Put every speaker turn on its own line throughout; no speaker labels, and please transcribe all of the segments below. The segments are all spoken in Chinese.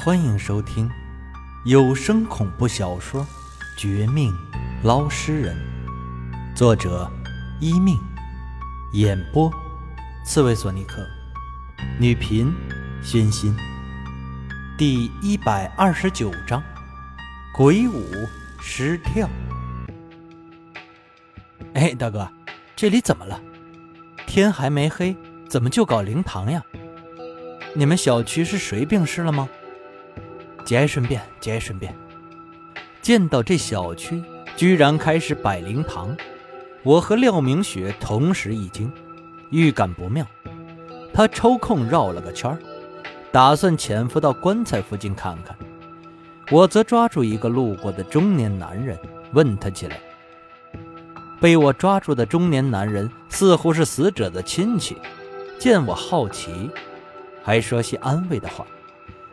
欢迎收听有声恐怖小说《绝命捞尸人》，作者：一命，演播：刺猬索尼克，女频：宣心。第一百二十九章：鬼舞尸跳。哎，大哥，这里怎么了？天还没黑，怎么就搞灵堂呀？你们小区是谁病逝了吗？节哀顺变，节哀顺变。见到这小区居然开始摆灵堂，我和廖明雪同时一惊，预感不妙。他抽空绕了个圈儿打算潜伏到棺材附近看看。我则抓住一个路过的中年男人，问他起来。被我抓住的中年男人似乎是死者的亲戚，见我好奇，还说些安慰的话。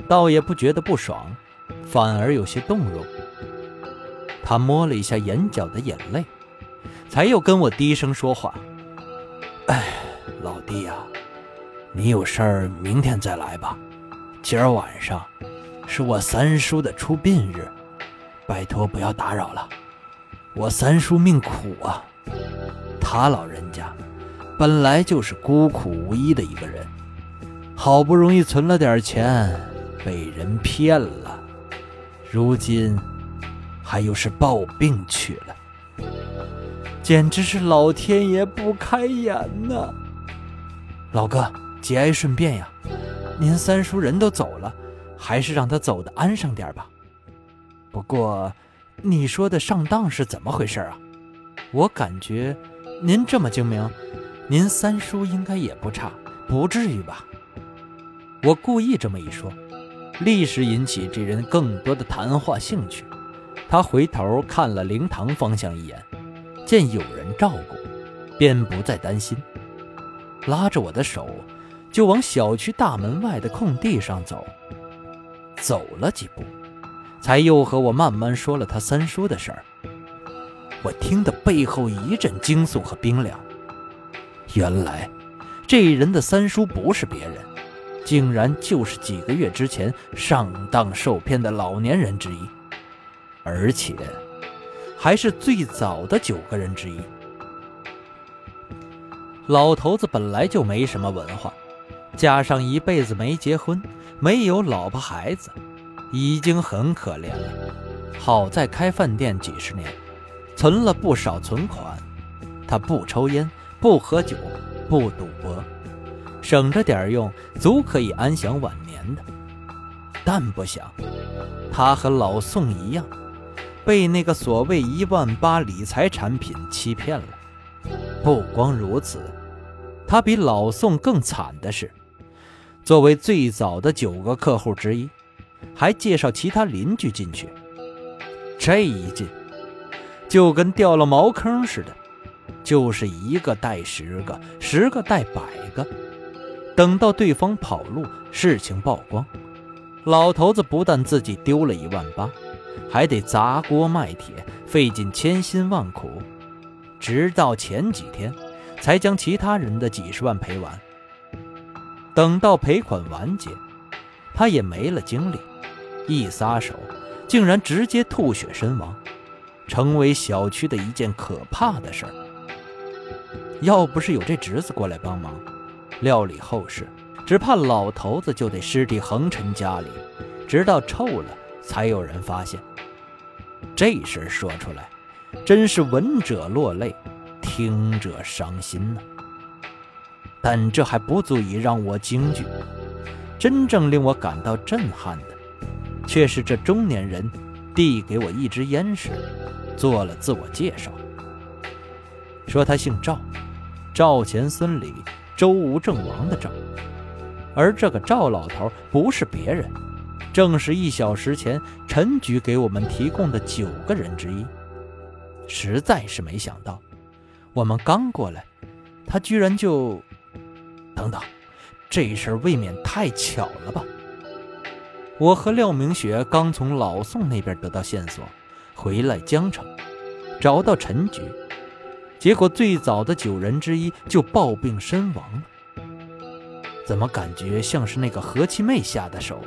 倒也不觉得不爽，反而有些动容。他摸了一下眼角的眼泪，才又跟我低声说话：“哎，老弟呀，你有事儿明天再来吧。今儿晚上是我三叔的出殡日，拜托不要打扰了。我三叔命苦啊，他老人家本来就是孤苦无依的一个人，好不容易存了点钱。”被人骗了，如今还又是抱病去了，简直是老天爷不开眼呐！老哥，节哀顺变呀，您三叔人都走了，还是让他走的安生点吧。不过，你说的上当是怎么回事啊？我感觉您这么精明，您三叔应该也不差，不至于吧？我故意这么一说。立时引起这人更多的谈话兴趣。他回头看了灵堂方向一眼，见有人照顾，便不再担心，拉着我的手就往小区大门外的空地上走。走了几步，才又和我慢慢说了他三叔的事儿。我听得背后一阵惊悚和冰凉。原来，这人的三叔不是别人。竟然就是几个月之前上当受骗的老年人之一，而且还是最早的九个人之一。老头子本来就没什么文化，加上一辈子没结婚，没有老婆孩子，已经很可怜了。好在开饭店几十年，存了不少存款。他不抽烟，不喝酒，不赌博。省着点用，足可以安享晚年的。但不想，他和老宋一样，被那个所谓一万八理财产品欺骗了。不光如此，他比老宋更惨的是，作为最早的九个客户之一，还介绍其他邻居进去。这一进，就跟掉了茅坑似的，就是一个带十个，十个带百个。等到对方跑路，事情曝光，老头子不但自己丢了一万八，还得砸锅卖铁，费尽千辛万苦，直到前几天才将其他人的几十万赔完。等到赔款完结，他也没了精力，一撒手，竟然直接吐血身亡，成为小区的一件可怕的事儿。要不是有这侄子过来帮忙，料理后事，只怕老头子就得尸体横陈家里，直到臭了才有人发现。这事儿说出来，真是闻者落泪，听者伤心呐。但这还不足以让我惊惧，真正令我感到震撼的，却是这中年人递给我一支烟时，做了自我介绍，说他姓赵，赵钱孙李。周吴郑王的赵，而这个赵老头不是别人，正是一小时前陈局给我们提供的九个人之一。实在是没想到，我们刚过来，他居然就……等等，这事儿未免太巧了吧？我和廖明雪刚从老宋那边得到线索，回来江城，找到陈局。结果最早的九人之一就暴病身亡。了，怎么感觉像是那个何七妹下的手？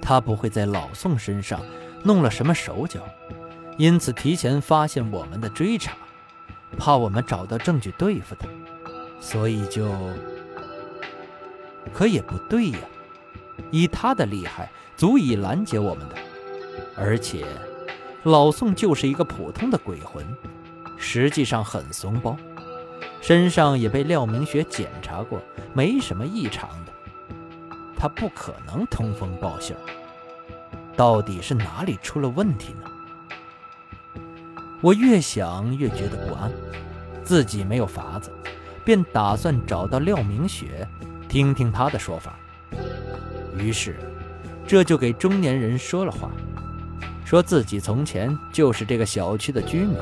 他不会在老宋身上弄了什么手脚，因此提前发现我们的追查，怕我们找到证据对付他，所以就……可也不对呀，以他的厉害，足以拦截我们的，而且老宋就是一个普通的鬼魂，实际上很怂包，身上也被廖明雪检查过，没什么异常的。他不可能通风报信，到底是哪里出了问题呢？我越想越觉得不安，自己没有法子，便打算找到廖明雪，听听她的说法。于是，这就给中年人说了话，说自己从前就是这个小区的居民，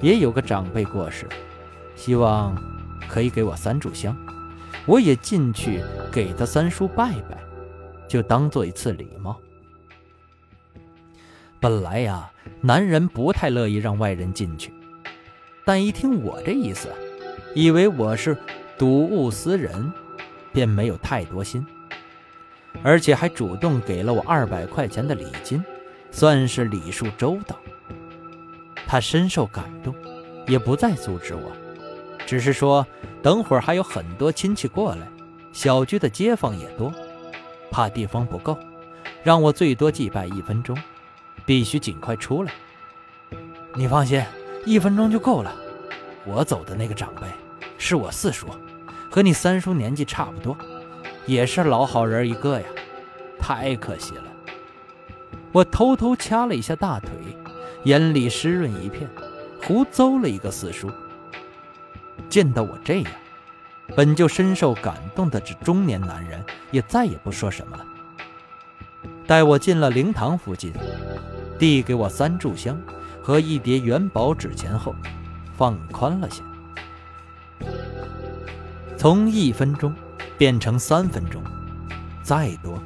也有个长辈过世，希望可以给我三炷香。我也进去给他三叔拜拜，就当做一次礼貌。本来呀，男人不太乐意让外人进去，但一听我这意思，以为我是睹物思人，便没有太多心，而且还主动给了我二百块钱的礼金，算是礼数周到。他深受感动，也不再阻止我。只是说，等会儿还有很多亲戚过来，小区的街坊也多，怕地方不够，让我最多祭拜一分钟，必须尽快出来。你放心，一分钟就够了。我走的那个长辈是我四叔，和你三叔年纪差不多，也是老好人一个呀。太可惜了。我偷偷掐了一下大腿，眼里湿润一片，胡诌了一个四叔。见到我这样，本就深受感动的这中年男人也再也不说什么了。带我进了灵堂附近，递给我三炷香和一叠元宝纸钱后，放宽了些。从一分钟变成三分钟，再多，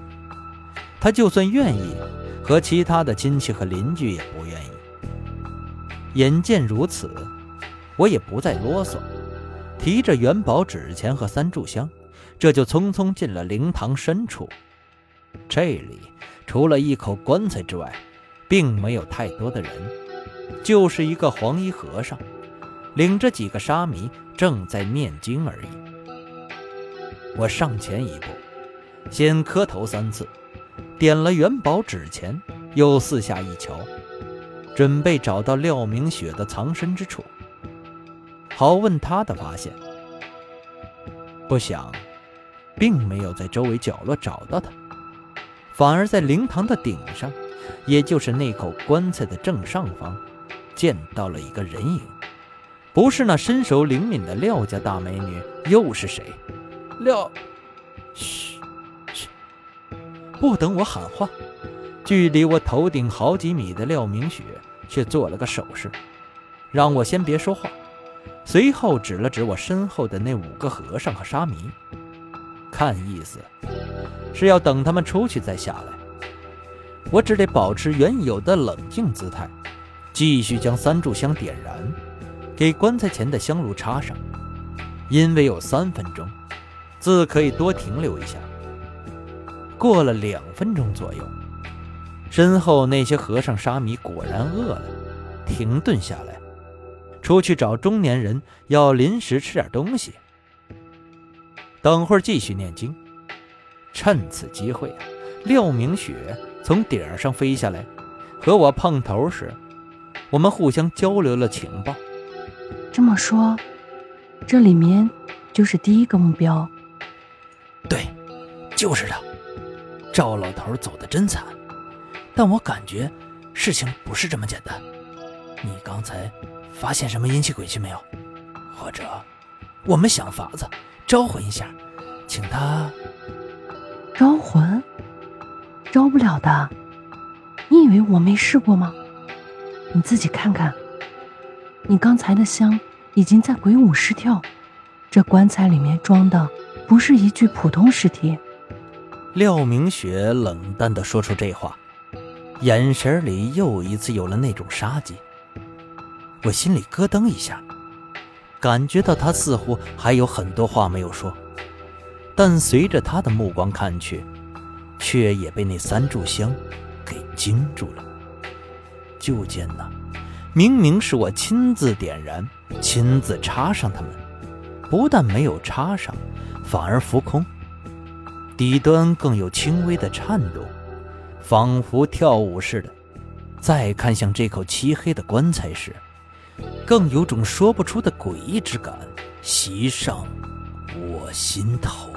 他就算愿意，和其他的亲戚和邻居也不愿意。眼见如此，我也不再啰嗦。提着元宝纸钱和三炷香，这就匆匆进了灵堂深处。这里除了一口棺材之外，并没有太多的人，就是一个黄衣和尚，领着几个沙弥正在念经而已。我上前一步，先磕头三次，点了元宝纸钱，又四下一瞧，准备找到廖明雪的藏身之处。好问他的发现，不想，并没有在周围角落找到他，反而在灵堂的顶上，也就是那口棺材的正上方，见到了一个人影。不是那身手灵敏的廖家大美女，又是谁？廖，嘘，嘘！不等我喊话，距离我头顶好几米的廖明雪却做了个手势，让我先别说话。随后指了指我身后的那五个和尚和沙弥，看意思是要等他们出去再下来。我只得保持原有的冷静姿态，继续将三炷香点燃，给棺材前的香炉插上。因为有三分钟，自可以多停留一下。过了两分钟左右，身后那些和尚沙弥果然饿了，停顿下来。出去找中年人要临时吃点东西，等会儿继续念经。趁此机会啊，廖明雪从顶上飞下来，和我碰头时，我们互相交流了情报。
这么说，这里面就是第一个目标。
对，就是他。赵老头走的真惨，但我感觉事情不是这么简单。你刚才。发现什么阴气鬼气没有？或者，我们想法子招魂一下，请他
招魂，招不了的。你以为我没试过吗？你自己看看，你刚才的香已经在鬼舞狮跳，这棺材里面装的不是一具普通尸体。
廖明雪冷淡的说出这话，眼神里又一次有了那种杀机。我心里咯噔一下，感觉到他似乎还有很多话没有说，但随着他的目光看去，却也被那三炷香给惊住了。就见呐，明明是我亲自点燃、亲自插上它们，不但没有插上，反而浮空，底端更有轻微的颤动，仿佛跳舞似的。再看向这口漆黑的棺材时，更有种说不出的诡异之感袭上我心头。